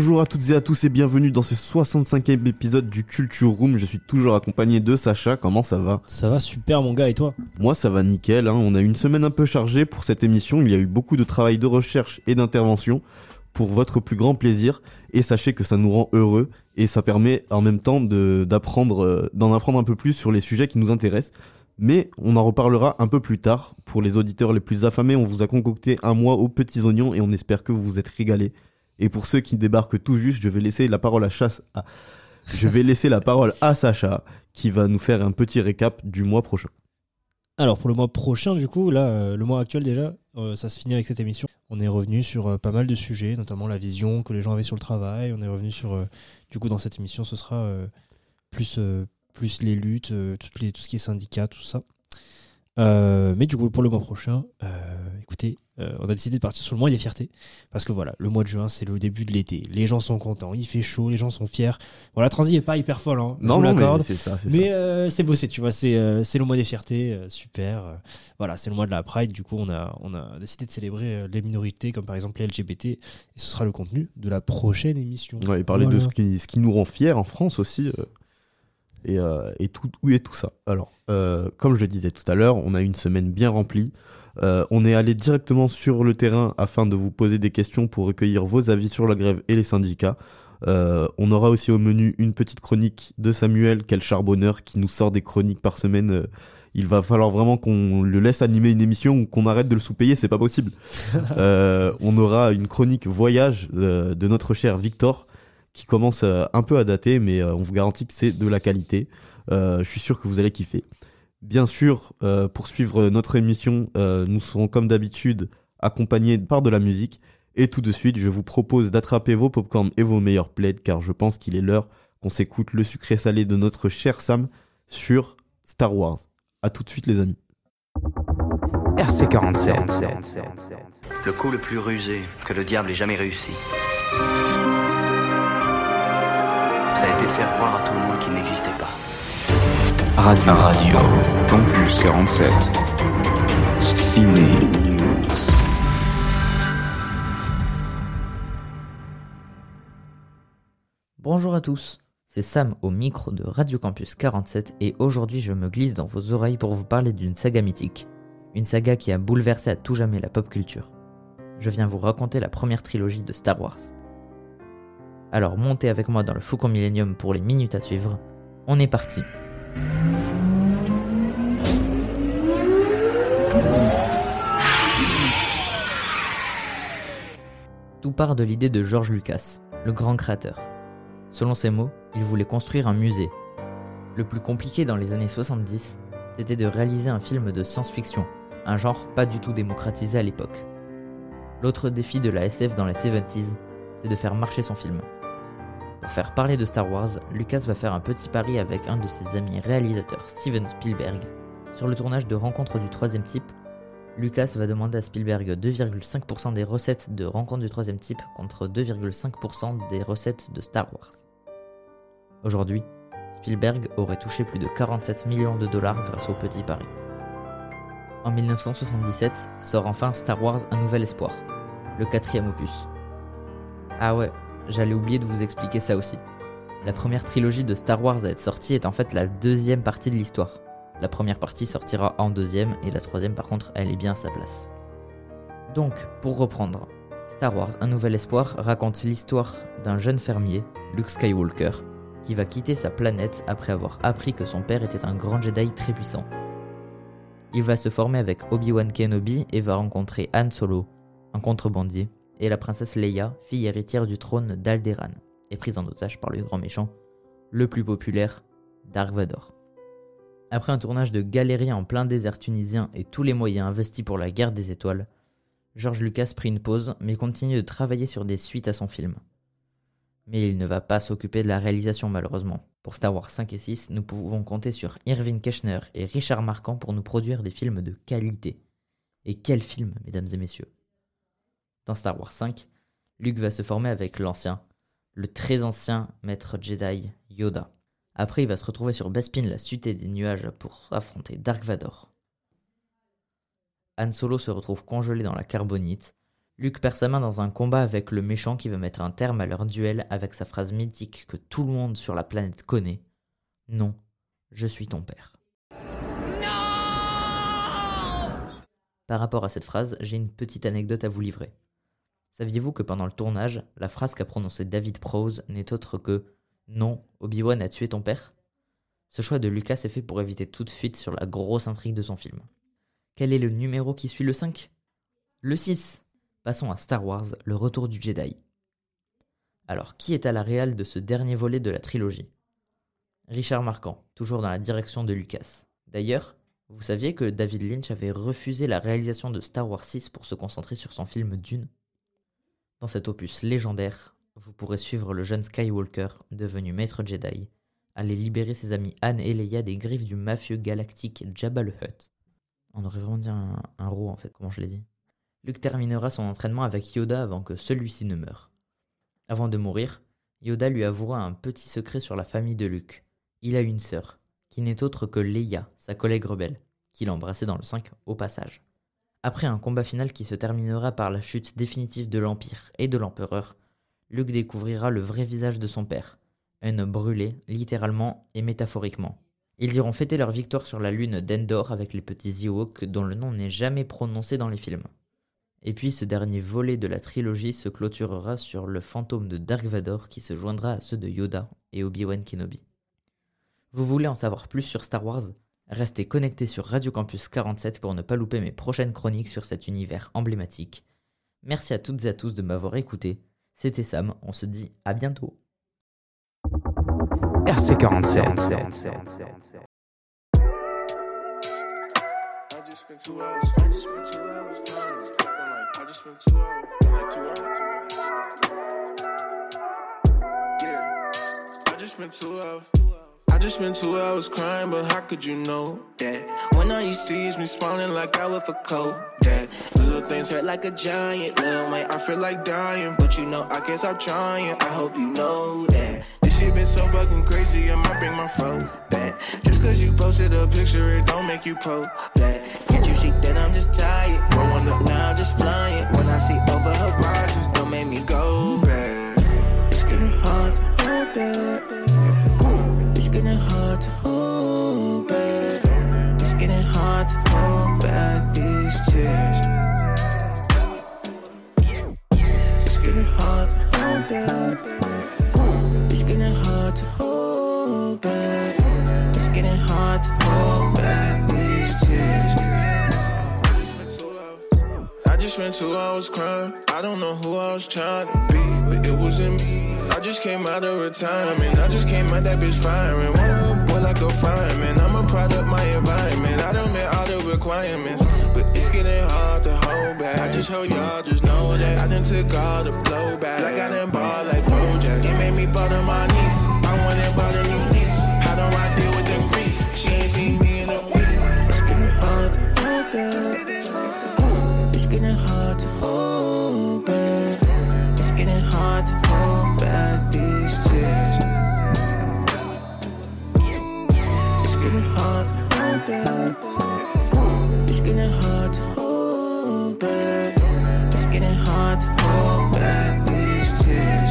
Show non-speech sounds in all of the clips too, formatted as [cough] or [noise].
Bonjour à toutes et à tous et bienvenue dans ce 65e épisode du Culture Room. Je suis toujours accompagné de Sacha. Comment ça va? Ça va super mon gars et toi? Moi ça va nickel. Hein. On a eu une semaine un peu chargée pour cette émission. Il y a eu beaucoup de travail de recherche et d'intervention pour votre plus grand plaisir. Et sachez que ça nous rend heureux et ça permet en même temps d'apprendre, euh, d'en apprendre un peu plus sur les sujets qui nous intéressent. Mais on en reparlera un peu plus tard. Pour les auditeurs les plus affamés, on vous a concocté un mois aux petits oignons et on espère que vous vous êtes régalés. Et pour ceux qui débarquent tout juste, je vais laisser la parole à chasse. Je vais laisser la parole à Sacha qui va nous faire un petit récap du mois prochain. Alors pour le mois prochain du coup, là euh, le mois actuel déjà, euh, ça se finit avec cette émission. On est revenu sur euh, pas mal de sujets, notamment la vision que les gens avaient sur le travail. On est revenu sur, du coup dans cette émission, ce sera plus, plus les luttes, tout ce qui est syndicat, tout ça. Euh, mais du coup pour le mois prochain, euh, écoutez, euh, on a décidé de partir sur le mois des fiertés. Parce que voilà, le mois de juin c'est le début de l'été. Les gens sont contents, il fait chaud, les gens sont fiers. Bon la transi est pas hyper folle, hein, non, mais l'accorde. c'est ça, c'est Mais euh, c'est bossé, tu vois, c'est euh, le mois des fiertés, euh, super. voilà, c'est le mois de la Pride, du coup, on a, on a décidé de célébrer les minorités, comme par exemple les LGBT, et ce sera le contenu de la prochaine émission. Ouais, et parler de Voilà. ce qui, ce qui nous rend fiers en France aussi. Et, euh, et, tout, où est tout ça? Alors, euh, comme je le disais tout à l'heure, on a une semaine bien remplie. Euh, on est allé directement sur le terrain afin de vous poser des questions pour recueillir vos avis sur la grève et les syndicats. Euh, on aura aussi au menu une petite chronique de Samuel, quel charbonneur, qui nous sort des chroniques par semaine. Il va falloir vraiment qu'on le laisse animer une émission ou qu'on arrête de le sous-payer, c'est pas possible. [laughs] On aura une chronique voyage de notre cher Victor qui commence euh, un peu à dater, mais euh, on vous garantit que c'est de la qualité. Euh, je suis sûr que vous allez kiffer. Bien sûr, euh, pour suivre notre émission, euh, nous serons comme d'habitude accompagnés par de la musique. Et tout de suite, je vous propose d'attraper vos popcorn et vos meilleurs plaids, car je pense qu'il est l'heure qu'on s'écoute le sucré salé de notre cher Sam sur Star Wars. À tout de suite, les amis. RC47. Le coup le plus rusé que le diable ait jamais réussi. Ça a été de faire croire à tout le monde qu'il n'existait pas. Radio. Radio. Campus 47. Ciné News. Bonjour à tous, c'est Sam au micro de Radio Campus 47 et aujourd'hui je me glisse dans vos oreilles pour vous parler d'une saga mythique. Une saga qui a bouleversé à tout jamais la pop culture. Je viens vous raconter la première trilogie de Star Wars. Alors montez avec moi dans le Faucon Millennium pour les minutes à suivre. On est parti. Tout part de l'idée de George Lucas, le grand créateur. Selon ses mots, il voulait construire un musée. Le plus compliqué dans les années 70, c'était de réaliser un film de science-fiction, un genre pas du tout démocratisé à l'époque. L'autre défi de la SF dans les 70s, c'est de faire marcher son film. Pour faire parler de Star Wars, Lucas va faire un petit pari avec un de ses amis réalisateurs, Steven Spielberg. Sur le tournage de Rencontre du troisième type, Lucas va demander à Spielberg 2,5% des recettes de Rencontre du troisième type contre 2,5% des recettes de Star Wars. Aujourd'hui, Spielberg aurait touché plus de 47 millions de dollars grâce au petit pari. En 1977 sort enfin Star Wars Un Nouvel Espoir, le quatrième opus. Ah ouais, j'allais oublier de vous expliquer ça aussi. La première trilogie de Star Wars à être sortie est en fait la deuxième partie de l'histoire. La première partie sortira en deuxième et la troisième par contre elle est bien à sa place. Donc, pour reprendre, Star Wars Un Nouvel Espoir raconte l'histoire d'un jeune fermier, Luke Skywalker, qui va quitter sa planète après avoir appris que son père était un grand Jedi très puissant. Il va se former avec Obi-Wan Kenobi et va rencontrer Han Solo, un contrebandier, et la princesse Leia, fille héritière du trône d'Alderaan, et prise en otage par le grand méchant, le plus populaire, Dark Vador. Après un tournage de galérie en plein désert tunisien et tous les moyens investis pour la guerre des étoiles, George Lucas prit une pause mais continue de travailler sur des suites à son film. Mais il ne va pas s'occuper de la réalisation malheureusement. Pour Star Wars 5 et 6, nous pouvons compter sur Irving Keschner et Richard Marquand pour nous produire des films de qualité. Et quel film, mesdames et messieurs? Dans Star Wars 5, Luke va se former avec l'ancien, le très ancien maître Jedi Yoda. Après, il va se retrouver sur Bespin, la cité des nuages, pour affronter Dark Vador. Han Solo se retrouve congelé dans la carbonite. Luke perd sa main dans un combat avec le méchant qui va mettre un terme à leur duel avec sa phrase mythique que tout le monde sur la planète connaît. Non, je suis ton père. Par rapport à cette phrase, j'ai une petite anecdote à vous livrer. Saviez-vous que pendant le tournage, la phrase qu'a prononcée David Prowse n'est autre que Non, Obi-Wan a tué ton père Ce choix de Lucas est fait pour éviter toute fuite sur la grosse intrigue de son film. Quel est le numéro qui suit le 5 Le 6 Passons à Star Wars, le retour du Jedi. Alors, qui est à la réal de ce dernier volet de la trilogie? Richard Marquand, toujours dans la direction de Lucas. D'ailleurs, vous saviez que David Lynch avait refusé la réalisation de Star Wars 6 pour se concentrer sur son film Dune? Dans cet opus légendaire, vous pourrez suivre le jeune Skywalker, devenu maître Jedi, aller libérer ses amis Han et Leia des griffes du mafieux galactique Jabba le Hutt. On aurait vraiment dit un, un en fait, comment je l'ai dit. Luke terminera son entraînement avec Yoda avant que celui-ci ne meure. Avant de mourir, Yoda lui avouera un petit secret sur la famille de Luke. Il a une sœur, qui n'est autre que Leia, sa collègue rebelle, qu'il a embrassée dans le 5 au passage. Après un combat final qui se terminera par la chute définitive de l'Empire et de l'Empereur, Luke découvrira le vrai visage de son père, un homme brûlé, littéralement et métaphoriquement. Ils iront fêter leur victoire sur la lune d'Endor avec les petits Ewoks dont le nom n'est jamais prononcé dans les films. Et puis ce dernier volet de la trilogie se clôturera sur le fantôme de Dark Vador qui se joindra à ceux de Yoda et Obi-Wan Kenobi. Vous voulez en savoir plus sur Star Wars? Restez connectés sur Radio Campus 47 pour ne pas louper mes prochaines chroniques sur cet univers emblématique. Merci à toutes et à tous de m'avoir écouté. C'était Sam, on se dit à bientôt. RC47. I just spent two hours. I just spent two hours just spent two hours. Crying, but how could you know that? When all you see is me smiling like I would for cold. That little things hurt like a giant. Little mate, I feel like dying, but you know I can't stop trying. I hope you know that. This shit been so fucking crazy, I might bring my phone back. Just cause you posted a picture, it don't make you pro that. Can't you see that I'm just tired? Growing up now, I'm just flying. When I see over horizons, don't make me go back. It's getting hard to hold back. It's getting hard to hold back. It's getting hard to hold back these tears. It's getting hard to hold back. It's getting hard to hold back. It's getting hard to hold back these tears. I just spent two hours crying. I don't know who I was trying to be, but it wasn't me. I just came out of retirement. I just came out that bitch firing. What a boy like a fireman. I'm a product my environment. I done met all the requirements, but it's getting hard to hold back. I just hope y'all just know that I done took all the blowback. Like I done ball like Bojack. It made me bother my knees. I wanted bought a new lease. How do I deal with the grief? She ain't seen me in a week. It's getting hard to hold back. It's getting hard to hold back. It's getting hard to hold back back these tears. It's getting hard to hold back. It's getting hard to hold back. It's getting hard to hold back these tears.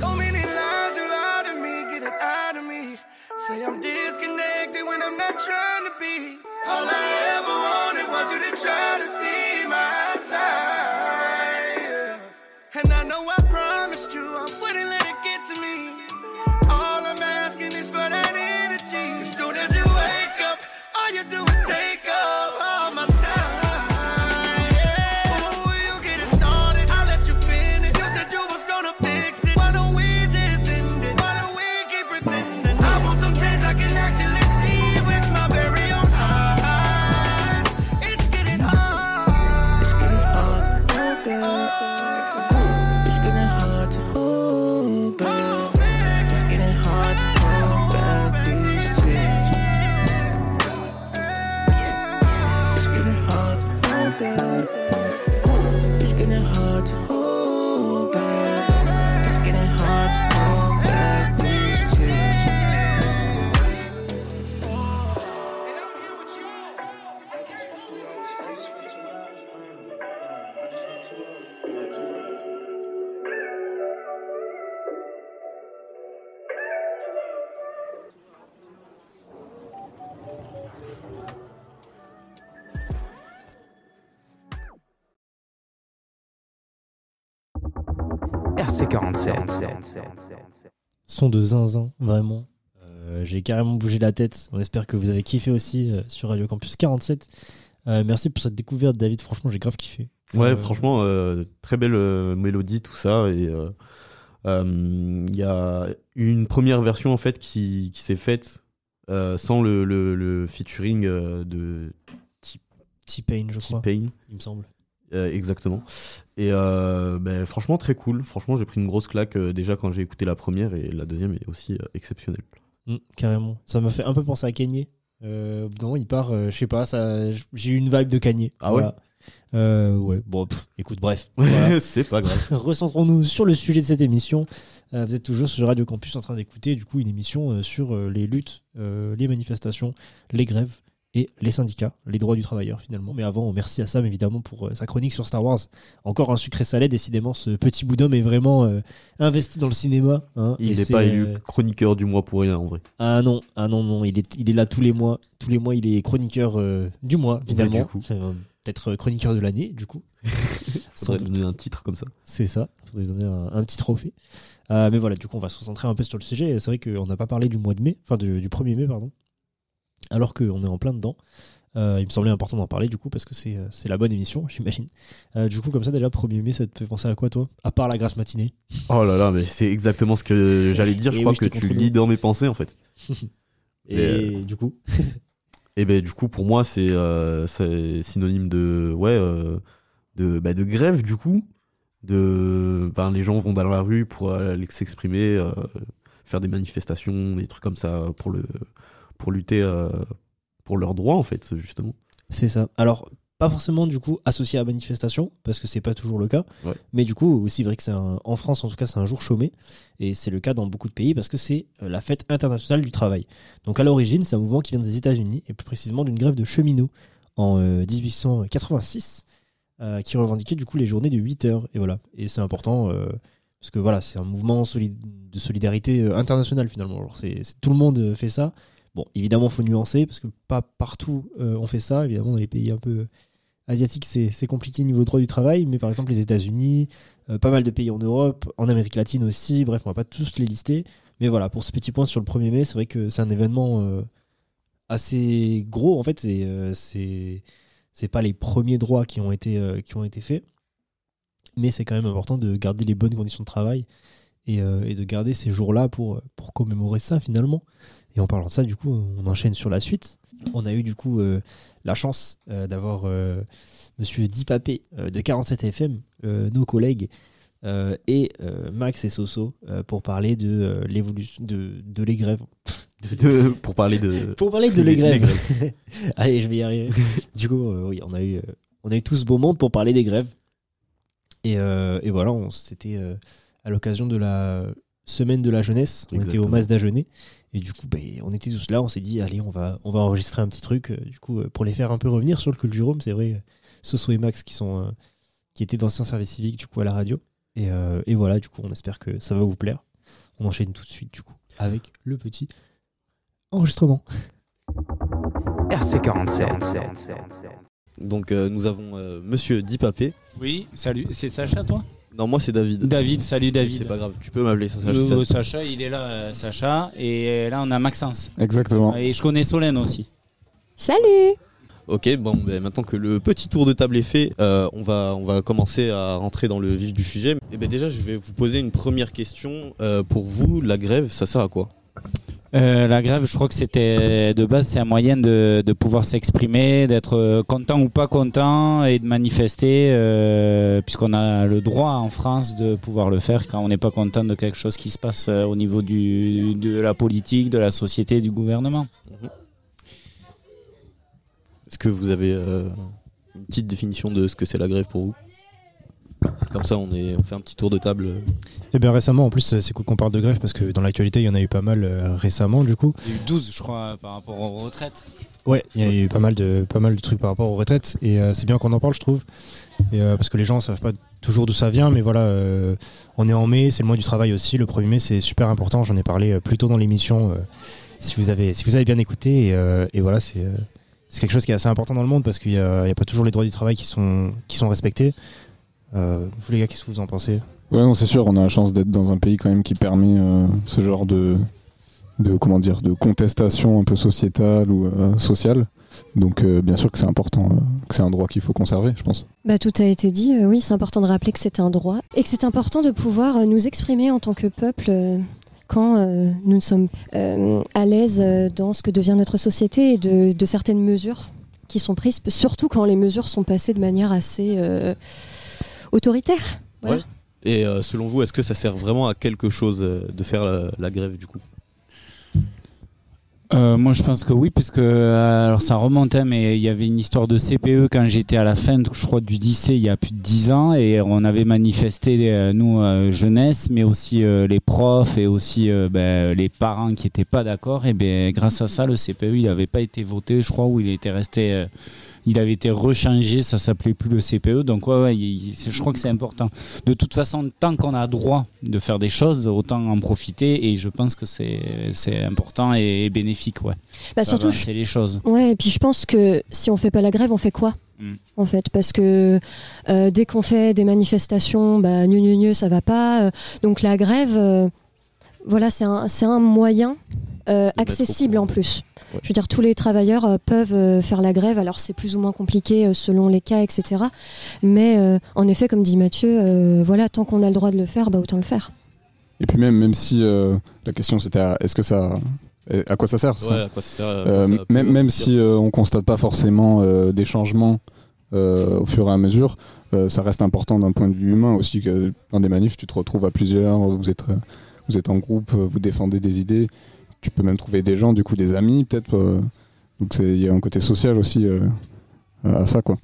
So many lies you lie to me, getting out of me. Say I'm disconnected when I'm not trying to be. All I ever wanted was you to try to see. Son de zinzin, vraiment. Euh, J'ai carrément bougé la tête. On espère que vous avez kiffé aussi euh, sur Radio Campus 47. Euh, merci pour cette découverte, David. Franchement, j'ai grave kiffé. Ouais, Euh, franchement, euh, très belle euh, mélodie, tout ça. Et euh, euh, il y a une première version en fait qui, qui s'est faite euh, sans le, le, le featuring euh, de T-Pain, je crois, T-Pain. il me semble. Euh, exactement. Et euh, ben, franchement, très cool. Franchement, j'ai pris une grosse claque euh, déjà quand j'ai écouté la première et la deuxième est aussi euh, exceptionnelle. Mm, carrément. Ça m'a fait un peu penser à Kanye. Moment, il part, je sais pas, j'ai eu une vibe de Kanye. Ah ouais? Ouais, bon, pff, écoute, bref. [laughs] Voilà. c'est pas grave. [laughs] Recentrons-nous sur le sujet de cette émission. Vous êtes toujours sur Radio Campus en train d'écouter du coup une émission sur les luttes, les manifestations, les grèves et les syndicats, les droits du travailleur finalement. Mais avant, merci à Sam évidemment pour euh, sa chronique sur Star Wars. Encore un sucré salé, décidément ce petit bout d'homme est vraiment euh, investi dans le cinéma. hein. Il n'est pas élu euh, chroniqueur du mois pour rien en vrai. ah non, ah non, non, il est, il est là tous les mois. Tous les mois, il est chroniqueur euh, du mois, finalement. C'est, euh, Peut-être chroniqueur de l'année, du coup. [laughs] Faudrait donner un titre comme ça. C'est ça, il faudrait donner un, un petit trophée. Mais voilà, du coup, on va se concentrer un peu sur le sujet. C'est vrai qu'on n'a pas parlé du mois de mai, enfin du, du 1er mai, pardon, alors qu'on est en plein dedans. Euh, il me semblait important d'en parler, du coup, parce que c'est euh, c'est la bonne émission, [laughs] j'imagine. Euh, du coup, comme ça, déjà, 1er mai, ça te fait penser à quoi, toi? À part la grasse matinée Oh là là, mais c'est exactement ce que j'allais dire. [laughs] Je crois oui, je que tu lis dans mes pensées en fait. [laughs] Et du coup? Et ben du coup pour moi c'est c'est synonyme de ouais de bah, de grève du coup de enfin les gens vont dans la rue pour aller s'exprimer faire des manifestations des trucs comme ça pour le pour lutter euh, pour leurs droits en fait justement. C'est ça. Alors, pas forcément du coup associé à manifestation, parce que c'est pas toujours le cas. Ouais. Mais du coup, aussi vrai que c'est en France en tout cas, c'est un jour chômé. Et c'est le cas dans beaucoup de pays parce que c'est euh, la fête internationale du travail. Donc à l'origine, c'est un mouvement qui vient des États-Unis et plus précisément d'une grève de cheminots en euh, 1886 euh, qui revendiquait du coup les journées de 8 heures. Et voilà. Et c'est important. euh, parce que voilà, c'est un mouvement soli- de solidarité internationale finalement. C'est, tout le monde fait ça. Bon, évidemment, faut nuancer parce que pas partout euh, on fait ça. Évidemment, dans les pays un peu euh, asiatiques, c'est compliqué niveau droit du travail. Mais par exemple, les États-Unis, euh, pas mal de pays en Europe, en Amérique latine aussi. Bref, on va pas tous les lister. Mais voilà, pour ce petit point sur le 1er mai, c'est vrai que c'est un événement assez gros. En fait, c'est c'est pas les premiers droits qui ont été qui ont été faits, mais c'est quand même important de garder les bonnes conditions de travail et, et de garder ces jours-là pour pour commémorer ça finalement. Et en parlant de ça, du coup, on enchaîne sur la suite. On a eu du coup euh, la chance euh, d'avoir euh, Monsieur Dipapé euh, de 47FM, euh, nos collègues, et Max et Soso pour parler de l'évolution de, de les grèves. De- pour parler de [laughs] Pour parler de Les- grèves. [laughs] Allez, je vais y arriver. du coup, oui, on a eu, on a eu tout ce beau monde pour parler des grèves. Et, et voilà, c'était à l'occasion de la semaine de la jeunesse. On était au. Mazda Jeunet. Et du coup, ben, on était tous là. On s'est dit, allez, on va, on va enregistrer un petit truc. euh, du coup, euh, pour les faire un peu revenir sur le Culturome, c'est vrai. euh, Soso et Max qui sont, euh, qui étaient d'anciens services civiques du coup à la radio. Et, euh, et voilà, du coup, on espère que ça va vous plaire. On enchaîne tout de suite du coup avec le petit enregistrement. [laughs] RC47. donc euh, nous avons euh, Monsieur Dipapé. Oui, salut, c'est Sacha toi? Non moi c'est David. David, salut David. C'est pas grave, tu peux m'appeler. Le- ça- Sacha, il est là, euh, Sacha. Et là, on a Maxence. Exactement. Et je connais Solène aussi. Salut Ok, bon, ben, maintenant que le petit tour de table est fait, euh, on, va, on va commencer à rentrer dans le vif du sujet. Et ben déjà, je vais vous poser une première question. Euh, pour vous, la grève, ça sert à quoi? Euh, la grève, je crois que c'était de base, c'est un moyen de, pouvoir s'exprimer, d'être euh, content ou pas content et de manifester, euh, puisqu'on a le droit en France de pouvoir le faire quand on n'est pas content de quelque chose qui se passe au niveau de la politique, de la société, du gouvernement. Est-ce que vous avez une petite définition de ce que c'est la grève pour vous? Comme ça, on, est, on fait un petit tour de table. Et bien récemment, en plus, c'est cool qu'on parle de grève parce que dans l'actualité, il y en a eu pas mal euh, récemment, du coup. Il y a eu 12, je crois, par rapport aux retraites. Ouais, il y a eu pas mal de, pas mal de trucs par rapport aux retraites et euh, c'est bien qu'on en parle, je trouve. Et, euh, parce que les gens savent pas toujours d'où ça vient, mais voilà, euh, on est en mai, c'est le mois du travail aussi. Le 1er mai, c'est super important. J'en ai parlé plus tôt dans l'émission. euh, si vous avez, si vous avez bien écouté, et, euh, et voilà, c'est. euh, c'est quelque chose qui est assez important dans le monde parce qu'il n'y a, a pas toujours les droits du travail qui sont, qui sont respectés. Euh, vous les gars, qu'est-ce que vous en pensez? Ouais, non, c'est sûr, on a la chance d'être dans un pays quand même qui permet euh, ce genre de, de, comment dire, de contestation un peu sociétale ou euh, sociale. Donc, euh, bien sûr que c'est important, euh, que c'est un droit qu'il faut conserver, je pense. Bah, tout a été dit. Euh, oui, c'est important de rappeler que c'est un droit et que c'est important de pouvoir euh, nous exprimer en tant que peuple euh, quand euh, nous ne sommes euh, à l'aise euh, dans ce que devient notre société et de, de certaines mesures qui sont prises, surtout quand les mesures sont passées de manière assez euh, autoritaire. Voilà. Ouais. Et euh, selon vous, est-ce que ça sert vraiment à quelque chose euh, de faire la, la grève du coup? Euh, moi, je pense que oui, puisque alors ça remontait, mais il y avait une histoire de CPE quand j'étais à la fin, je crois, du lycée, il y a plus de 10 ans, et on avait manifesté, nous, euh, jeunesse, mais aussi euh, les profs et aussi euh, ben, les parents qui n'étaient pas d'accord. Et ben, grâce à ça, le CPE, il n'avait pas été voté, je crois, ou il était resté. Il avait été rechangé, ça s'appelait plus le CPE. Donc ouais, ouais il- il- c'est- je crois que c'est important. De toute façon, tant qu'on a droit de faire des choses, autant en profiter. Et je pense que c'est c'est important et, et bénéfique, ouais. Bah, Ça surtout, c'est les choses. Ouais, et puis je pense que si on fait pas la grève, on fait quoi Mm. En fait, parce que euh, dès qu'on fait des manifestations, bah gneu, gneu, gneu, ça va pas. euh, donc la grève, euh, voilà, c'est un, c'est un moyen euh, accessible en plus. Ouais. Je veux dire, tous les travailleurs euh, peuvent euh, faire la grève. Alors c'est plus ou moins compliqué euh, selon les cas, etc. Mais euh, en effet, comme dit Mathieu, euh, voilà, tant qu'on a le droit de le faire, bah autant le faire. Et puis même, même si euh, la question c'était à- est-ce que ça, à quoi ça sert c'est ça Ouais, à quoi ça sert à quoi Euh, ça peut même, même si euh, on constate pas forcément euh, des changements euh, au fur et à mesure, euh, ça reste important d'un point de vue humain aussi que dans des manifs tu te retrouves à plusieurs, vous êtes vous êtes en groupe, vous défendez des idées, tu peux même trouver des gens, du coup des amis peut-être. euh, donc il y a un côté social aussi euh, à ça quoi.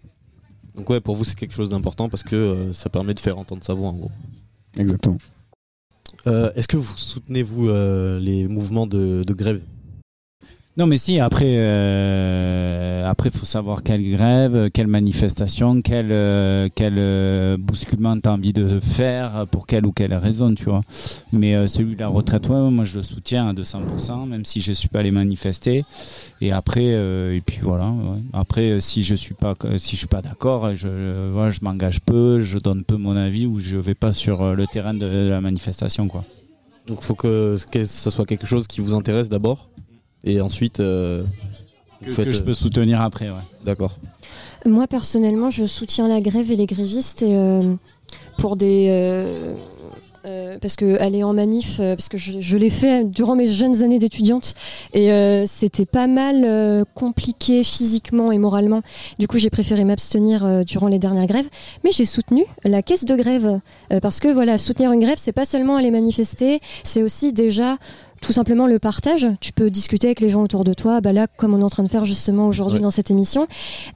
Donc ouais, pour vous c'est quelque chose d'important parce que euh, ça permet de faire entendre sa voix en gros. Exactement. Euh, Est-ce que vous soutenez vous euh, les mouvements de, de grève? Non, mais si, après, euh, après, faut savoir quelle grève, quelle manifestation, quel, euh, quel euh, bousculement tu as envie de faire, pour quelle ou quelle raison, tu vois. Mais celui de la retraite, ouais, moi, je le soutiens à 200%, même si je suis pas allé manifester. Et après, et puis voilà. Après, si je suis pas, si suis pas d'accord, je, je m'engage peu, je donne peu mon avis ou je vais pas sur le terrain de la manifestation, quoi. Donc faut que, ça soit quelque chose qui vous intéresse d'abord et ensuite euh, Que, faites, que je euh, peux soutenir après, ouais. D'accord. Moi, personnellement, je soutiens la grève et les grévistes et, euh, pour des. euh, euh, parce que aller en manif, euh, parce que je, je l'ai fait durant mes jeunes années d'étudiante et euh, c'était pas mal euh, compliqué physiquement et moralement. Du coup, j'ai préféré m'abstenir euh, durant les dernières grèves, mais j'ai soutenu la caisse de grève euh, parce que voilà, soutenir une grève, c'est pas seulement aller manifester, c'est aussi déjà tout simplement le partage. Tu peux discuter avec les gens autour de toi, bah là, comme on est en train de faire justement aujourd'hui Ouais. dans cette émission.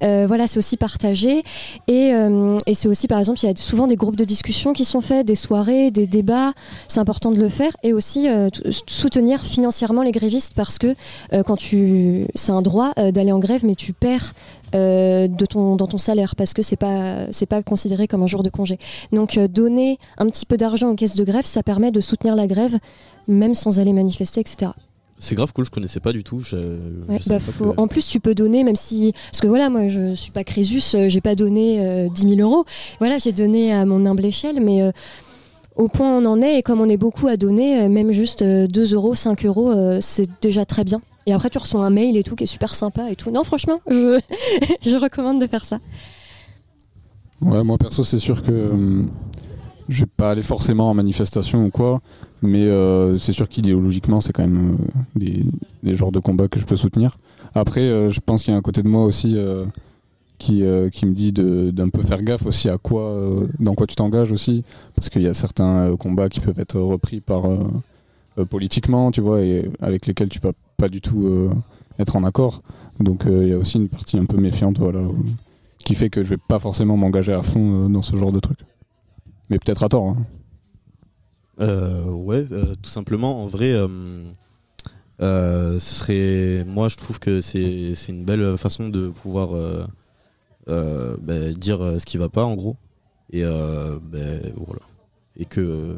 Euh, voilà, c'est aussi partager. Et, euh, et c'est aussi, par exemple, il y a souvent des groupes de discussion qui sont faits, des soirées, des débats. C'est important de le faire. Et aussi euh, soutenir financièrement les grévistes parce que euh, quand tu. C'est un droit euh, d'aller en grève, mais tu perds. Euh, de ton, dans ton salaire parce que c'est pas c'est pas considéré comme un jour de congé donc euh, donner un petit peu d'argent aux caisses de grève ça permet de soutenir la grève même sans aller manifester etc C'est grave cool, je connaissais pas du tout. Je, Ouais, bah, pas faut- que- En plus, tu peux donner, même si. Parce que voilà, moi, je suis pas Crésus, euh, j'ai pas donné euh, 10 000 euros. Voilà, j'ai donné à mon humble échelle, mais euh, au point où on en est, et comme on est beaucoup à donner, même juste euh, 2 euros, 5 euros, c'est déjà très bien. Et après, tu reçois un mail et tout qui est super sympa et tout. Non, franchement, je, [laughs] je recommande de faire ça. Ouais, moi perso, c'est sûr que euh, je vais pas aller forcément en manifestation ou quoi, mais euh, c'est sûr qu'idéologiquement, c'est quand même euh, des, des genres de combats que je peux soutenir. Après, euh, je pense qu'il y a un côté de moi aussi qui, qui me dit d'un peu faire gaffe aussi à quoi, dans quoi tu t'engages aussi, parce qu'il y a certains combats qui peuvent être repris par politiquement, tu vois, et avec lesquels tu vas pas du tout euh, être en accord. Donc euh, il y a aussi une partie un peu méfiante, voilà. qui fait que je vais pas forcément m'engager à fond euh, dans ce genre de truc. Mais peut-être à tort. hein. Ouais, tout simplement, en vrai, ce serait. Moi, je trouve que c'est une belle façon de pouvoir bah, dire ce qui va pas, en gros. Et bah, voilà. Et que.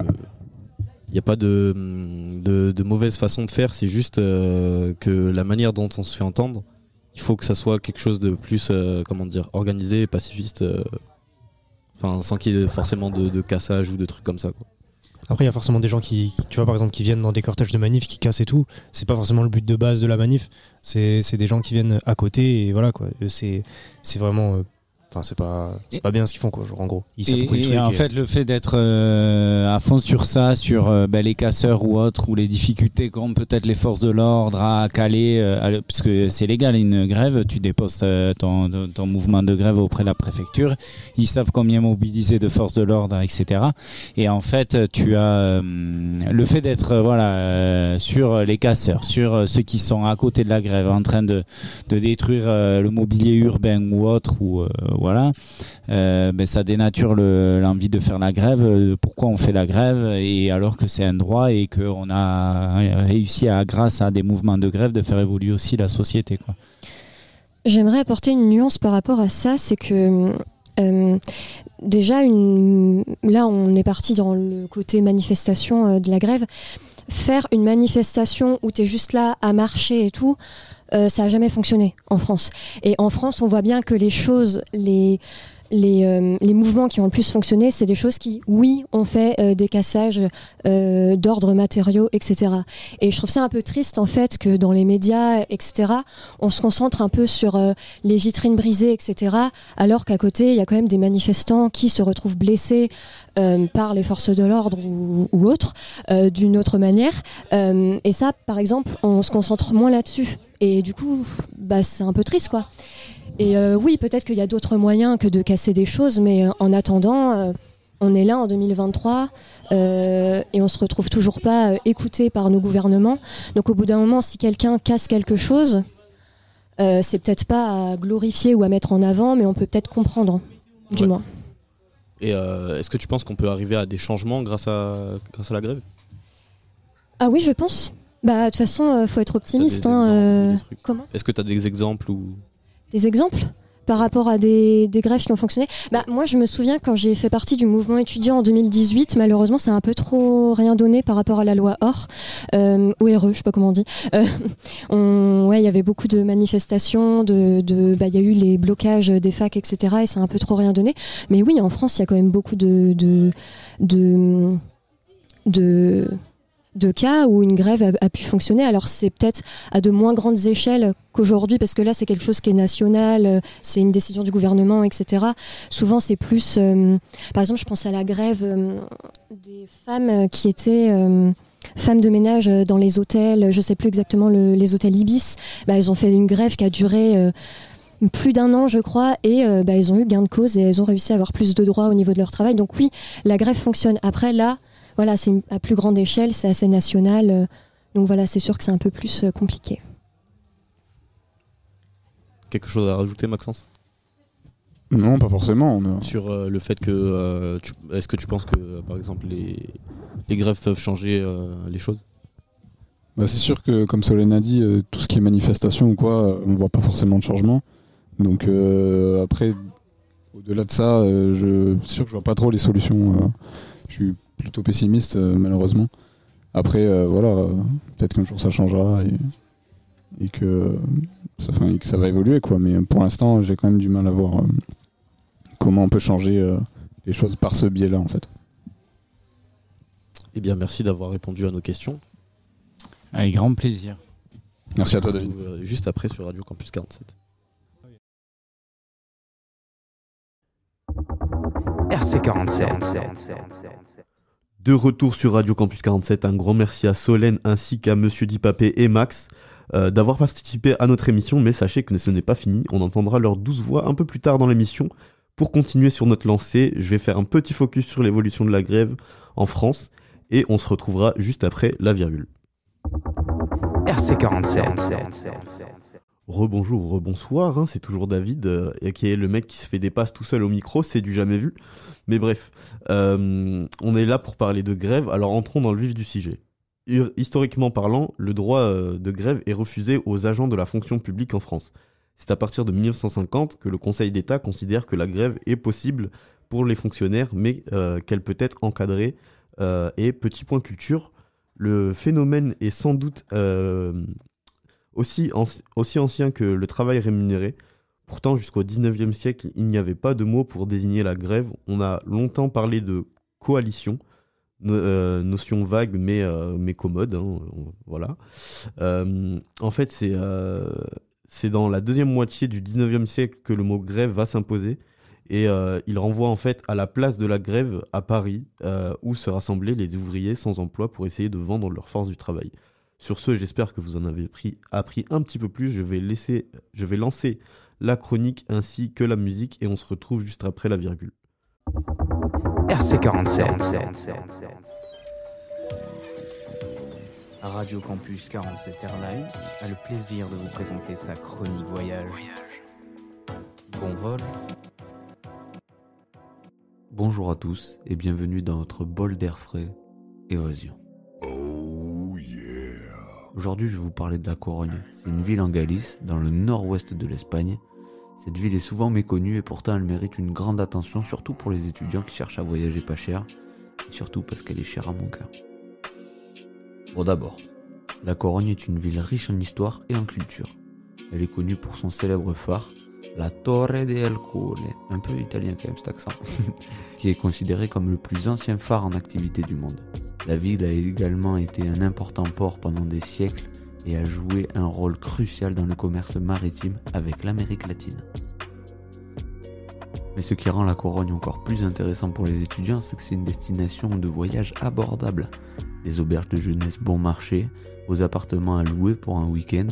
Il n'y a pas de, de, mauvaise façon de faire, c'est juste euh, que la manière dont on se fait entendre, il faut que ça soit quelque chose de plus, euh, comment dire, organisé pacifiste. euh. Sans qu'il y ait forcément de, cassage ou de trucs comme ça. Après, il y a forcément des gens qui, tu vois, par exemple, qui viennent dans des cortèges de manifs, qui cassent et tout. C'est pas forcément le but de base de la manif. C'est des gens qui viennent à côté et voilà quoi. C'est vraiment. Enfin, c'est pas, c'est pas bien ce qu'ils font quoi. Genre, en gros, ils Et, et truc en et- fait, le fait d'être euh, à fond sur ça, sur euh, ben, les casseurs ou autres, ou les difficultés qu'ont peut-être les forces de l'ordre à caler, euh, à parce que c'est légal une grève, tu déposes euh, ton, ton mouvement de grève auprès de la préfecture, ils savent combien mobiliser de forces de l'ordre, etc. Et en fait, tu as le fait d'être voilà sur les casseurs, sur ceux qui sont à côté de la grève, en train de, de détruire le mobilier urbain ou autre, ou voilà, euh, ben, ça dénature le- l'envie de faire la grève. euh, Pourquoi on fait la grève et alors que c'est un droit et qu'on a réussi à, grâce à des mouvements de grève, de faire évoluer aussi la société. J'aimerais apporter une nuance par rapport à ça, c'est que euh, déjà, là on est parti dans le côté manifestation euh, de la grève. Faire une manifestation où tu es juste là à marcher et tout, euh, ça n'a jamais fonctionné en France. Et en France, on voit bien que les choses, les, les, euh, les mouvements qui ont le plus fonctionné, c'est des choses qui, oui, ont fait euh, des cassages d'ordre matériaux, etc. Et je trouve ça un peu triste, en fait, que dans les médias, etc., on se concentre un peu sur les vitrines brisées, etc., alors qu'à côté, il y a quand même des manifestants qui se retrouvent blessés par les forces de l'ordre ou, ou autres, d'une autre manière. Et ça, par exemple, on se concentre moins là-dessus. Et du coup, bah, c'est un peu triste, quoi. Et euh, oui, peut-être qu'il y a d'autres moyens que de casser des choses, mais euh, en attendant, euh, on est là en 2023 euh, et on se retrouve toujours pas écouté par nos gouvernements. Donc au bout d'un moment, si quelqu'un casse quelque chose, c'est peut-être pas à glorifier ou à mettre en avant, mais on peut peut-être comprendre, du Ouais. moins. Et est-ce que tu penses qu'on peut arriver à des changements grâce à, grâce à la grève? Ah oui, je pense. Bah de toute façon, euh, faut être optimiste. hein, euh, comment Est-ce que tu as des exemples ou... Des exemples par rapport à des, des grèves qui ont fonctionné? Bah, Moi, je me souviens quand j'ai fait partie du mouvement étudiant en 2018, malheureusement, ça a un peu trop rien donné par rapport à la loi OR, euh, ORE, je sais pas comment on dit. Euh, [laughs] on- ouais, il y avait beaucoup de manifestations, de, de, bah, il y a eu les blocages des facs, etc. Et ça a un peu trop rien donné. Mais oui, en France, il y a quand même beaucoup de, de, de, de de cas où une grève a, pu fonctionner. Alors c'est peut-être à de moins grandes échelles qu'aujourd'hui, parce que là c'est quelque chose qui est national, euh, c'est une décision du gouvernement, etc. Souvent c'est plus, euh, par exemple je pense à la grève euh, des femmes qui étaient... femmes de ménage dans les hôtels, je sais plus exactement le- les hôtels Ibis, bah, elles ont fait une grève qui a duré plus d'un an, je crois, et bah, elles ont eu gain de cause et elles ont réussi à avoir plus de droits au niveau de leur travail. Donc oui, la grève fonctionne. Après, là, voilà, c'est à plus grande échelle, c'est assez national. euh, donc voilà, c'est sûr que c'est un peu plus euh, compliqué. Quelque chose à rajouter, Maxence? Non, pas forcément. on a- Sur euh, le fait que. euh, tu- Est-ce que tu penses que, euh, par exemple, les, les grèves peuvent changer euh, les choses? Bah, c'est sûr que, comme Solène a dit, euh, tout ce qui est manifestation ou quoi, on voit pas forcément de changement. Donc euh, après, au-delà de ça, euh, je c'est sûr que je vois pas trop les solutions. euh. je suis plutôt pessimiste, euh, malheureusement. Après, euh, voilà, euh, peut-être qu'un jour ça changera et, et que, ça, enfin, et que ça va évoluer, quoi. Mais pour l'instant, j'ai quand même du mal à voir euh, comment on peut changer euh, les choses par ce biais-là, en fait. Eh bien, merci d'avoir répondu à nos questions. Avec grand plaisir. Merci à toi, David. Juste après sur Radio Campus 47. RC47. De retour sur Radio Campus 47, un grand merci à Solène ainsi qu'à Monsieur Dipapé et Max euh, d'avoir participé à notre émission, mais sachez que ce n'est pas fini, on entendra leurs douze voix un peu plus tard dans l'émission. Pour continuer sur notre lancée, je vais faire un petit focus sur l'évolution de la grève en France et on se retrouvera juste après la virgule. RC47. Rebonjour, rebonsoir, hein, c'est toujours David, euh, qui est le mec qui se fait des passes tout seul au micro, c'est du jamais vu. Mais bref, euh, on est là pour parler de grève, alors entrons dans le vif du sujet. Historiquement parlant, le droit euh, de grève est refusé aux agents de la fonction publique en France. C'est à partir de 1950 que le Conseil d'État considère que la grève est possible pour les fonctionnaires, mais qu'elle peut être encadrée. Et petit point culture, le phénomène est sans doute aussi, anci- aussi ancien que le travail rémunéré. Pourtant, jusqu'au 19e siècle, il n'y avait pas de mot pour désigner la grève. On a longtemps parlé de coalition, euh, notion vague mais, euh, commode. hein, voilà. Euh, en fait, c'est dans la deuxième moitié du 19e siècle que le mot grève va s'imposer. Et il renvoie en fait à la place de la grève à Paris, où se rassemblaient les ouvriers sans emploi pour essayer de vendre leur force du travail. Sur ce, j'espère que vous en avez pris, appris un petit peu plus. Je vais, laisser, je vais lancer la chronique ainsi que la musique et on se retrouve juste après la virgule. RC47. Radio Campus 47 Airlines a le plaisir de vous présenter sa chronique voyage. Bon vol. Bonjour à tous et bienvenue dans notre bol d'air frais, Évasion. Aujourd'hui, je vais vous parler de La Corogne. C'est une ville en Galice, dans le nord-ouest de l'Espagne. Cette ville est souvent méconnue et pourtant elle mérite une grande attention, surtout pour les étudiants qui cherchent à voyager pas cher, et surtout parce qu'elle est chère à mon cœur. Bon d'abord, La Corogne est une ville riche en histoire et en culture. Elle est connue pour son célèbre phare, la Torre del Cole, un peu italien quand même cet accent, [laughs] qui est considéré comme le plus ancien phare en activité du monde. La ville a également été un important port pendant des siècles et a joué un rôle crucial dans le commerce maritime avec l'Amérique latine. Mais ce qui rend la Corogne encore plus intéressant pour les étudiants, c'est que c'est une destination de voyage abordable. Des auberges de jeunesse bon marché, aux appartements à louer pour un week-end,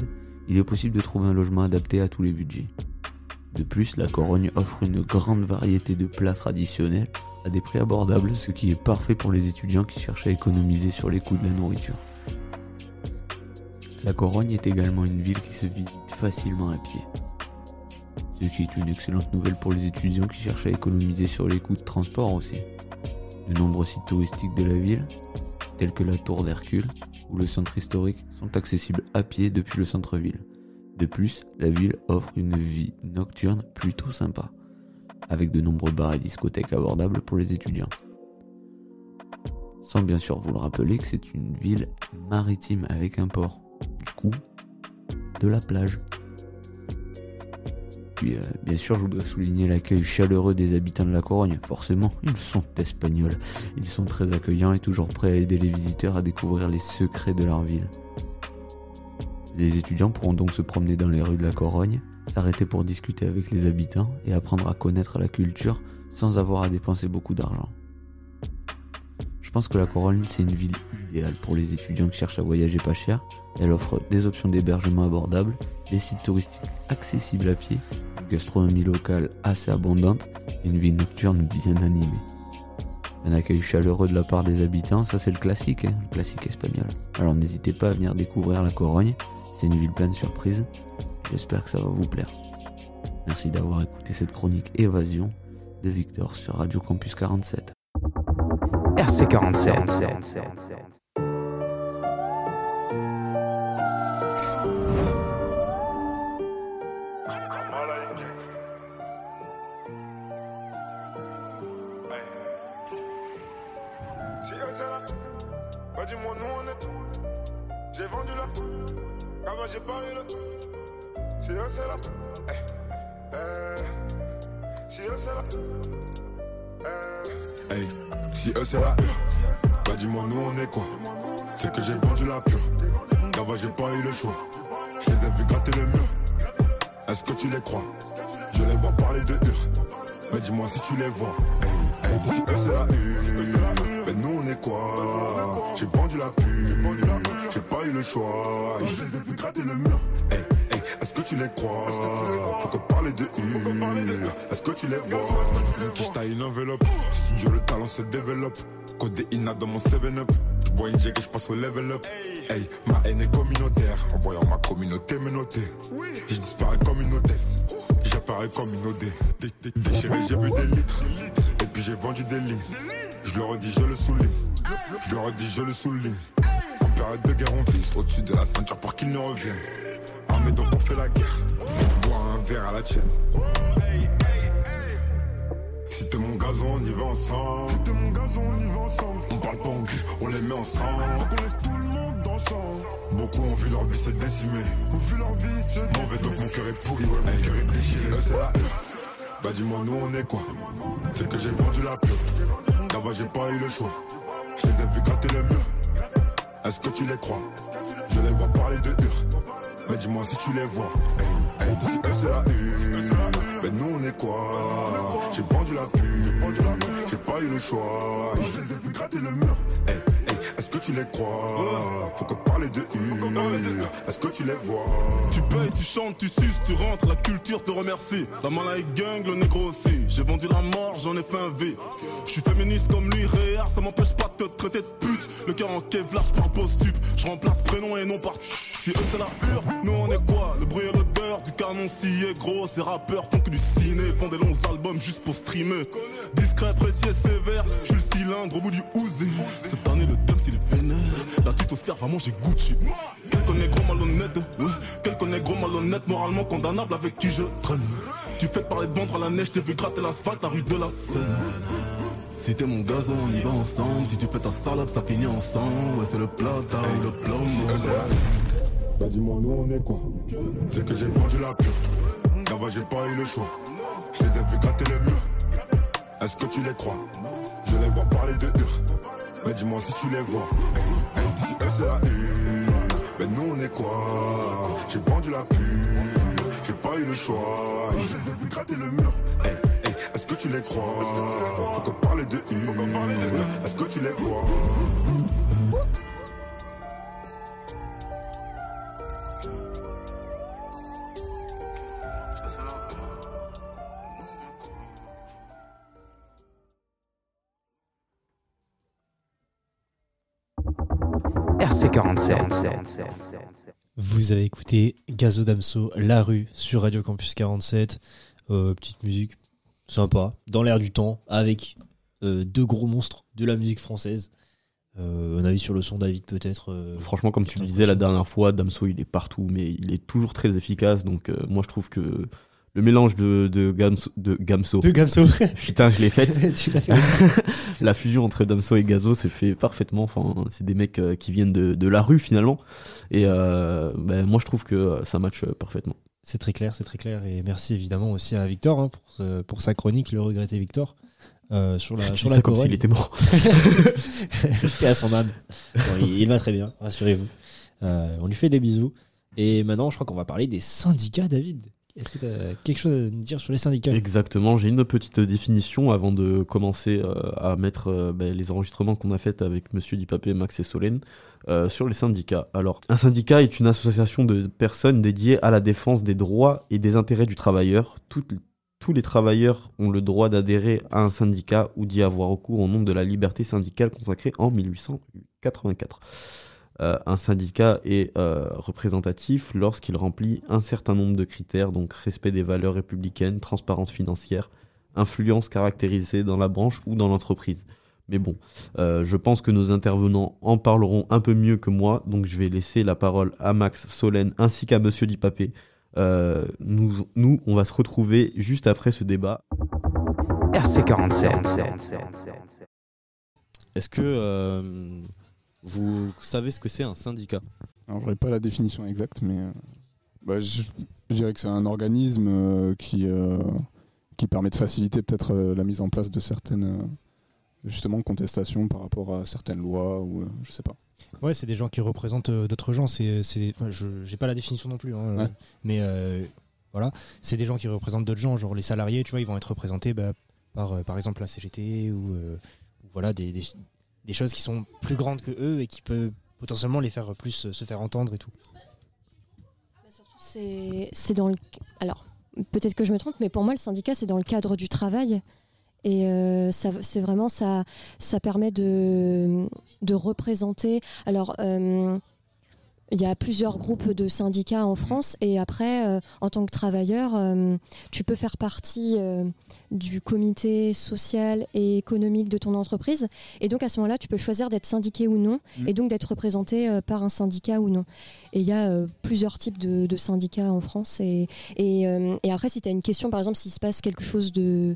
il est possible de trouver un logement adapté à tous les budgets. De plus, la Corogne offre une grande variété de plats traditionnels à des prix abordables, ce qui est parfait pour les étudiants qui cherchent à économiser sur les coûts de la nourriture. La Corogne est également une ville qui se visite facilement à pied. Ce qui est une excellente nouvelle pour les étudiants qui cherchent à économiser sur les coûts de transport aussi. De nombreux sites touristiques de la ville, tels que la Tour d'Hercule ou le centre historique, sont accessibles à pied depuis le centre-ville. De plus, la ville offre une vie nocturne plutôt sympa, avec de nombreux bars et discothèques abordables pour les étudiants. Sans bien sûr vous le rappeler que c'est une ville maritime avec un port. Du coup, de la plage. Puis, euh, bien sûr, je voudrais souligner l'accueil chaleureux des habitants de la Corogne. Forcément, ils sont espagnols. Ils sont très accueillants et toujours prêts à aider les visiteurs à découvrir les secrets de leur ville. Les étudiants pourront donc se promener dans les rues de la Corogne, s'arrêter pour discuter avec les habitants et apprendre à connaître la culture sans avoir à dépenser beaucoup d'argent. Je pense que la Corogne, c'est une ville idéale pour les étudiants qui cherchent à voyager pas cher. Elle offre des options d'hébergement abordables, des sites touristiques accessibles à pied, une gastronomie locale assez abondante et une vie nocturne bien animée. Un accueil chaleureux de la part des habitants, ça c'est le classique, hein, le classique espagnol. Alors n'hésitez pas à venir découvrir la Corogne, c'est une ville pleine de surprises. J'espère que ça va vous plaire. Merci d'avoir écouté cette chronique Évasion de Victor sur Radio Campus 47. RC47. Si eux c'est là, bah dis-moi nous on est. J'ai vendu. Si eux c'est là, eh, eh. Eh. Hey, si eux c'est là, bah dis-moi nous on est quoi? C'est que j'ai vendu la pure, d'avant j'ai pas eu le choix. Je les ai vus gratter le mur. Est-ce que tu les crois? Je les vois parler de hur. Mais dis-moi si tu les vois. Si eux c'est la hur. Mais nous on est quoi? J'ai vendu la pure. J'ai pas eu le choix. Je les ai vus gratter le mur. Est-ce que tu les crois? Faut que parler de hur. Est-ce que tu les vois? Qui taille une enveloppe? Studio le talent se développe. Code INA dans mon 7-up. Je bois une et je passe au level up. Hey, ma haine est communautaire. En voyant ma communauté me noter. Je disparais comme une hôtesse. J'apparais comme une OD. Dé- dé- Déchiré, j'ai bu des litres. Et puis j'ai vendu des lignes. Je leur ai dit, je le souligne. Je leur ai dit, je le souligne. En période de guerre, on vise au-dessus de la ceinture pour qu'ils ne reviennent. Fait la guerre. On boit un verre à la tienne. Si t'es mon gazon, on y va ensemble. Si t'es mon gazon, on y va ensemble. On parle pas en cul, on les met ensemble. Faut qu'on laisse tout le monde ensemble. beaucoup ont vu leur vie se décimer. Ont vu leur vie se décimer. Mauvais donc mon cœur est pourri, ouais, mon cœur est déchiré. c'est la. Bah dis-moi, nous on est quoi? C'est que j'ai vendu la pure. Là-bas, j'ai pas eu le choix. Je les ai vus gratter le mur. Est-ce que tu les crois? Je les vois parler de hur. Mais dis-moi si tu les vois. Si eux c'est la hur. Mais nous on est quoi? J'ai vendu la pure. J'ai pas eu le choix. Je les ai gratter le mur. Est-ce que tu les crois Faut que parler de hur. Est-ce que tu les vois Tu payes, tu chantes, tu suces, tu rentres, la culture te remercie. La mala est gang, le négro aussi. J'ai vendu la mort, j'en ai fait un V. Je suis féministe comme lui, réel, ça m'empêche pas de te traiter de pute. Le cœur en kevlar, je parle post-stup. Je remplace prénom et non par Si eux c'est la hure, nous on est quoi? Le bruit et l'odeur du canon scié, gros. Ces rappeurs font que du ciné, font des longs albums juste pour streamer. Discret, précis et sévère, je suis le cylindre au bout du ouzé. Cette année, le dump il est vénère. La tute au scar va manger Gucci. Quel connaît gros malhonnête, ouais. Quel connaît gros malhonnête, moralement condamnable avec qui je traîne. Tu fais parler de ventre à la neige, t'es vu gratter l'asphalte à rue de la Seine. Si t'es mon gazon, on y va ensemble. Si tu fais ta salope, ça finit ensemble. Ouais, c'est le plata ou le plomo. Bah dis-moi, nous on est quoi? C'est que j'ai vendu la pure. Là-bas, j'ai pas eu le choix. Je les ai gratter le mur. Est-ce que tu les crois? Je les vois parler de hur. Mais dis-moi si tu les vois. Hey, si eux c'est la hur. Mais nous on est quoi? J'ai vendu la pure. J'ai pas eu le choix. Je les ai vus gratter le mur. Hey, hey, est-ce que tu les crois? Faut que parler de hur. Est-ce que tu les vois Vous avez écouté Gazo Damso, La Rue sur Radio Campus 47. Euh, petite musique sympa, dans l'air du temps, avec euh, deux gros monstres de la musique française. Euh, un avis sur le son, David, peut-être Franchement, comme tu le disais la dernière fois, Damso il est partout, mais il est toujours très efficace. Donc moi je trouve que le mélange de, de, Gamso, de Gamso. De Gamso. [laughs] Putain, je l'ai faite. [laughs] Tu l'as fait. [laughs] la fusion entre Damso et Gazo c'est fait parfaitement. Enfin, c'est des mecs euh, qui viennent de, de la rue finalement. Et euh, ben, moi je trouve que euh, ça match parfaitement. C'est très clair, c'est très clair. Et merci évidemment aussi à Victor hein, pour, ce- pour sa chronique, le regretté Victor. euh, sur la, Tu sur dis la ça comme s'il était mort. C'est à son âme. Bon, il, il va très bien, rassurez-vous. Euh, on lui fait des bisous. Et maintenant, je crois qu'on va parler des syndicats, David. Est-ce que tu as quelque chose à nous dire sur les syndicats? Exactement, j'ai une petite définition avant de commencer euh, à mettre euh, ben, les enregistrements qu'on a fait avec Monsieur Dipapé, Max et Solène euh, sur les syndicats. Alors, un syndicat est une association de personnes dédiées à la défense des droits et des intérêts du travailleur. Tous les travailleurs ont le droit d'adhérer à un syndicat ou d'y avoir recours au nom de la liberté syndicale consacrée en 1884. Euh, un syndicat est euh, représentatif lorsqu'il remplit un certain nombre de critères, donc respect des valeurs républicaines, transparence financière, influence caractérisée dans la branche ou dans l'entreprise. Mais bon, euh, je pense que nos intervenants en parleront un peu mieux que moi, donc je vais laisser la parole à Max, Solène ainsi qu'à Monsieur Dipapé. Euh, nous, nous, on va se retrouver juste après ce débat. RC47. Est-ce que euh, vous savez ce que c'est un syndicat? Alors, j'aurais pas la définition exacte, mais euh, bah, je, je dirais que c'est un organisme euh, qui, euh, qui permet de faciliter peut-être euh, la mise en place de certaines euh, justement contestations par rapport à certaines lois ou euh, je sais pas. Ouais, c'est des gens qui représentent euh, d'autres gens. C'est, je j'ai pas la définition non plus, hein, Ouais. mais euh, voilà, c'est des gens qui représentent d'autres gens. Genre les salariés, tu vois, ils vont être représentés bah, par, euh, par exemple, la CGT ou, euh, ou voilà des, des, des choses qui sont plus grandes que eux et qui peuvent potentiellement les faire plus euh, se faire entendre et tout. C'est c'est dans le. Alors, peut-être que je me trompe, mais pour moi, le syndicat, c'est dans le cadre du travail. Et euh, c'est vraiment ça, permet de, de représenter. Alors, euh, il y a plusieurs groupes de syndicats en France, et après, euh, en tant que travailleur, euh, tu peux faire partie euh, du comité social et économique de ton entreprise. Et donc, à ce moment-là, tu peux choisir d'être syndiqué ou non, et donc d'être représenté par un syndicat ou non. Et il y a plusieurs types de, de syndicats en France. Et, et, et après, si tu as une question, par exemple, s'il se passe quelque chose de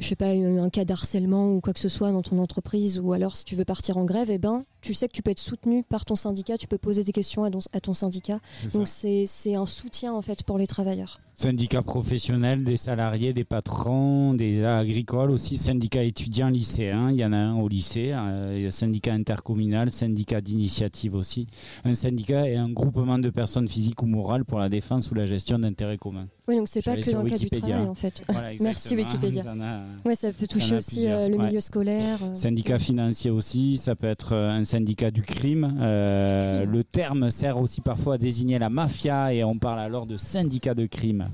je sais pas, un cas d'harcèlement ou quoi que ce soit dans ton entreprise, ou alors si tu veux partir en grève, eh ben, tu sais que tu peux être soutenu par ton syndicat, tu peux poser des questions à ton, à ton syndicat. Donc c'est un soutien en fait pour les travailleurs. Syndicats professionnels, des salariés, des patrons, des agricoles aussi, syndicats étudiants lycéens, il y en a un au lycée, euh, syndicat intercommunal, syndicat d'initiative aussi, un syndicat et un groupement de personnes physiques ou morales pour la défense ou la gestion d'intérêts communs. Oui, donc c'est pas que dans le cas du travail en fait. [laughs] Voilà, Merci. Wikipédia. A- Ouais, ça peut toucher aussi euh, le ouais. milieu scolaire. euh. Syndicat financier aussi, ça peut être euh, un syndicat du crime. Euh, Le terme sert aussi parfois à désigner la mafia et on parle alors de syndicat de crime.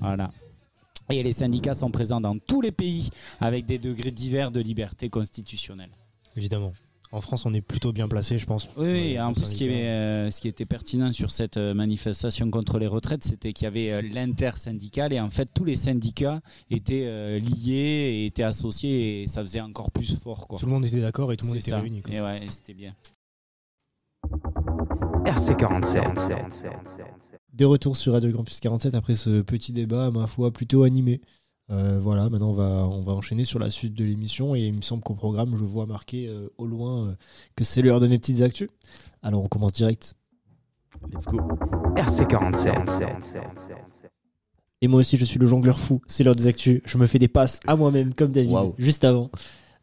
Voilà. Et les syndicats sont présents dans tous les pays avec des degrés divers de liberté constitutionnelle. Évidemment. En France, on est plutôt bien placé, je pense. Oui, en plus, ce qui, syndicat. est, euh, ce qui était pertinent sur cette euh, manifestation contre les retraites, c'était qu'il y avait euh, l'intersyndical et en fait, tous les syndicats étaient euh, liés et étaient associés et ça faisait encore plus fort. Quoi. Tout le monde était d'accord et tout le monde était ça. réuni. quoi. Et ouais, c'était bien. RC47. De retour sur Radio Campus 47 après ce petit débat, ma foi, plutôt animé. Euh, voilà, maintenant on va, on va enchaîner sur la suite de l'émission et il me semble qu'au programme, je vois marqué euh, au loin euh, que c'est l'heure de mes petites actus. Alors on commence direct. Let's go. RC47. Et moi aussi, je suis le jongleur fou. C'est l'heure des actus. Je me fais des passes à moi-même, comme David, juste avant.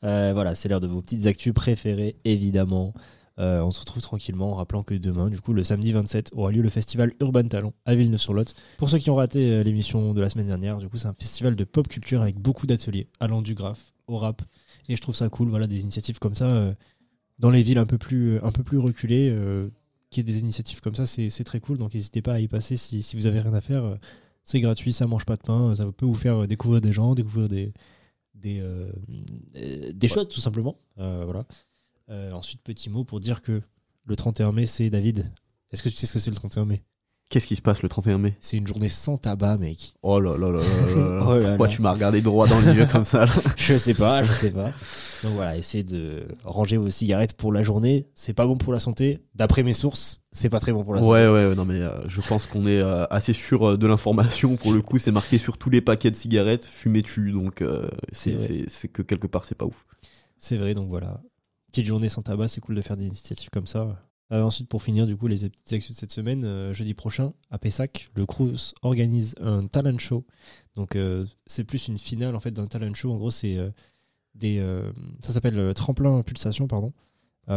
Voilà, c'est l'heure de vos petites actus préférées, évidemment. Euh, on se retrouve tranquillement en rappelant que demain, du coup, le samedi 27, aura lieu le festival Urban Talent à Villeneuve-sur-Lot. Pour ceux qui ont raté euh, l'émission de la semaine dernière, du coup, c'est un festival de pop culture avec beaucoup d'ateliers, allant du graphe au rap. Et je trouve ça cool, voilà, des initiatives comme ça euh, dans les villes un peu plus, un peu plus reculées. euh, qu'il y ait des initiatives comme ça, c'est très cool. Donc n'hésitez pas à y passer si, si vous avez rien à faire. c'est gratuit, ça mange pas de pain, ça peut vous faire découvrir des gens, découvrir des, des, euh, des choses tout simplement. Euh, voilà. Euh, ensuite, petit mot pour dire que le 31 mai, c'est David. Est-ce que tu sais ce que c'est le 31 mai? Qu'est-ce qui se passe le 31 mai? C'est une journée sans tabac, mec. Oh là là là là. [laughs] Oh là Pourquoi là. tu m'as regardé droit dans les yeux comme ça [laughs] Je sais pas, je sais pas. Donc voilà, essayez de ranger vos cigarettes pour la journée. C'est pas bon pour la santé. D'après mes sources, c'est pas très bon pour la santé. Ouais, ouais, non, mais euh, je pense qu'on est euh, assez sûr euh, de l'information. Pour le coup, c'est marqué sur tous les paquets de cigarettes, fumez tu donc c'est que quelque part, c'est pas ouf. C'est vrai, donc voilà. Petite journée sans tabac, c'est cool de faire des initiatives comme ça. Euh, ensuite, pour finir, du coup, les petites actions de cette semaine, euh, jeudi prochain, à Pessac, le Crous organise un talent show. Donc, euh, c'est plus une finale en fait d'un talent show. En gros, c'est des. ça s'appelle Tremplin Pulsation, pardon.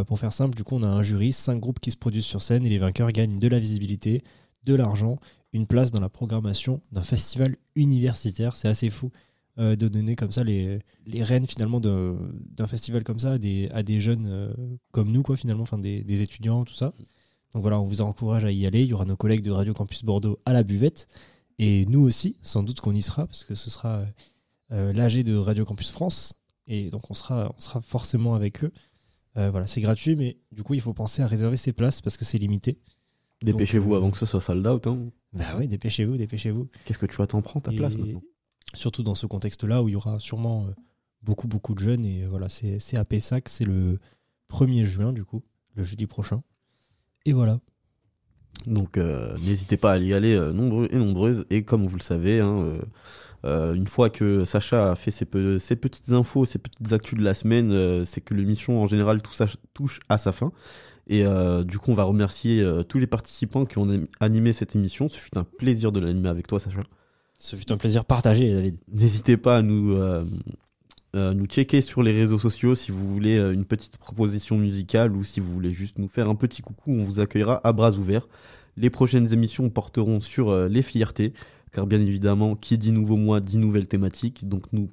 Pour faire simple, du coup, on a un jury, cinq groupes qui se produisent sur scène et les vainqueurs gagnent de la visibilité, de l'argent, une place dans la programmation d'un festival universitaire. C'est assez fou de donner comme ça les, les rênes finalement d'un festival comme ça à des, à des jeunes euh, comme nous, quoi, finalement, enfin des, des étudiants, tout ça. Donc voilà, on vous encourage à y aller. Il y aura nos collègues de Radio Campus Bordeaux à la buvette. Et nous aussi, sans doute qu'on y sera, parce que ce sera euh, l'AG de Radio Campus France. Et donc on sera, on sera forcément avec eux. Euh, voilà, c'est gratuit, mais du coup, il faut penser à réserver ses places parce que c'est limité. Dépêchez-vous euh, avant que ce soit sold out. Hein. Bah oui, dépêchez-vous, dépêchez-vous. Qu'est-ce que tu attends Prends ta Et place maintenant? Surtout dans ce contexte-là où il y aura sûrement euh, beaucoup, beaucoup de jeunes. Et euh, voilà, c'est à Pessac, c'est le 1er juin, du coup, le jeudi prochain. Et voilà. Donc euh, n'hésitez pas à y aller nombreux et nombreuses. Et comme vous le savez, hein, une fois que Sacha a fait ses, pe- ses petites infos, ses petites actus de la semaine, c'est que l'émission en général touche à sa fin. Et du coup, on va remercier tous les participants qui ont animé cette émission. Ce fut un plaisir de l'animer avec toi, Sacha. Ce fut un plaisir partagé, David. N'hésitez pas à nous, euh, euh, checker sur les réseaux sociaux si vous voulez euh, une petite proposition musicale ou si vous voulez juste nous faire un petit coucou. On vous accueillera à bras ouverts. Les prochaines émissions porteront sur les fiertés, car bien évidemment, qui dit nouveau mois dit nouvelle thématique. Donc nous,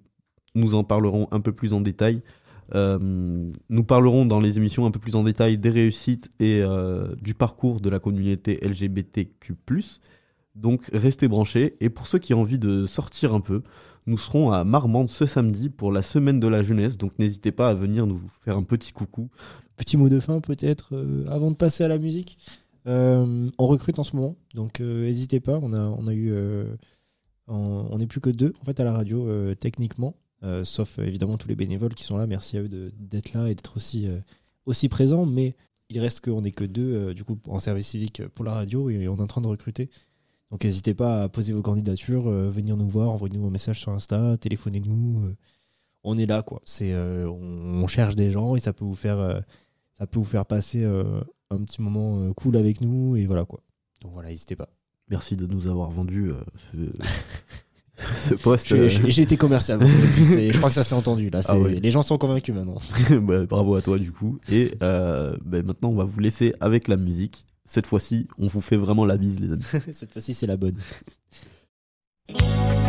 nous en parlerons un peu plus en détail. Nous parlerons dans les émissions un peu plus en détail des réussites et du parcours de la communauté LGBTQ+. Donc restez branchés. Et pour ceux qui ont envie de sortir un peu, nous serons à Marmande ce samedi pour la semaine de la jeunesse. Donc n'hésitez pas à venir nous faire un petit coucou. Petit mot de fin peut-être euh, avant de passer à la musique. Euh, on recrute en ce moment, donc euh, n'hésitez pas. On a, on a eu, on n'est plus que deux en fait à la radio techniquement, sauf évidemment tous les bénévoles qui sont là. Merci à eux d'être là et d'être aussi aussi présents. Mais il reste qu'on n'est que deux du coup en service civique pour la radio et on est en train de recruter. Donc n'hésitez pas à poser vos candidatures, euh, venir nous voir, envoyez-nous un message sur Insta, téléphonez-nous. euh, on est là quoi. C'est euh, on, on cherche des gens et ça peut vous faire ça peut vous faire passer un petit moment cool avec nous et voilà quoi. Donc voilà, n'hésitez pas. Merci de nous avoir vendu ce, [laughs] ce poste. J'ai- été commercial. [laughs] je crois que ça s'est entendu là. Ah. Les gens sont convaincus maintenant. [laughs] Bah, bravo à toi du coup. Et euh, bah, maintenant on va vous laisser avec la musique. Cette fois-ci, on vous fait vraiment la bise les amis. [laughs] Cette fois-ci, c'est la bonne. [laughs]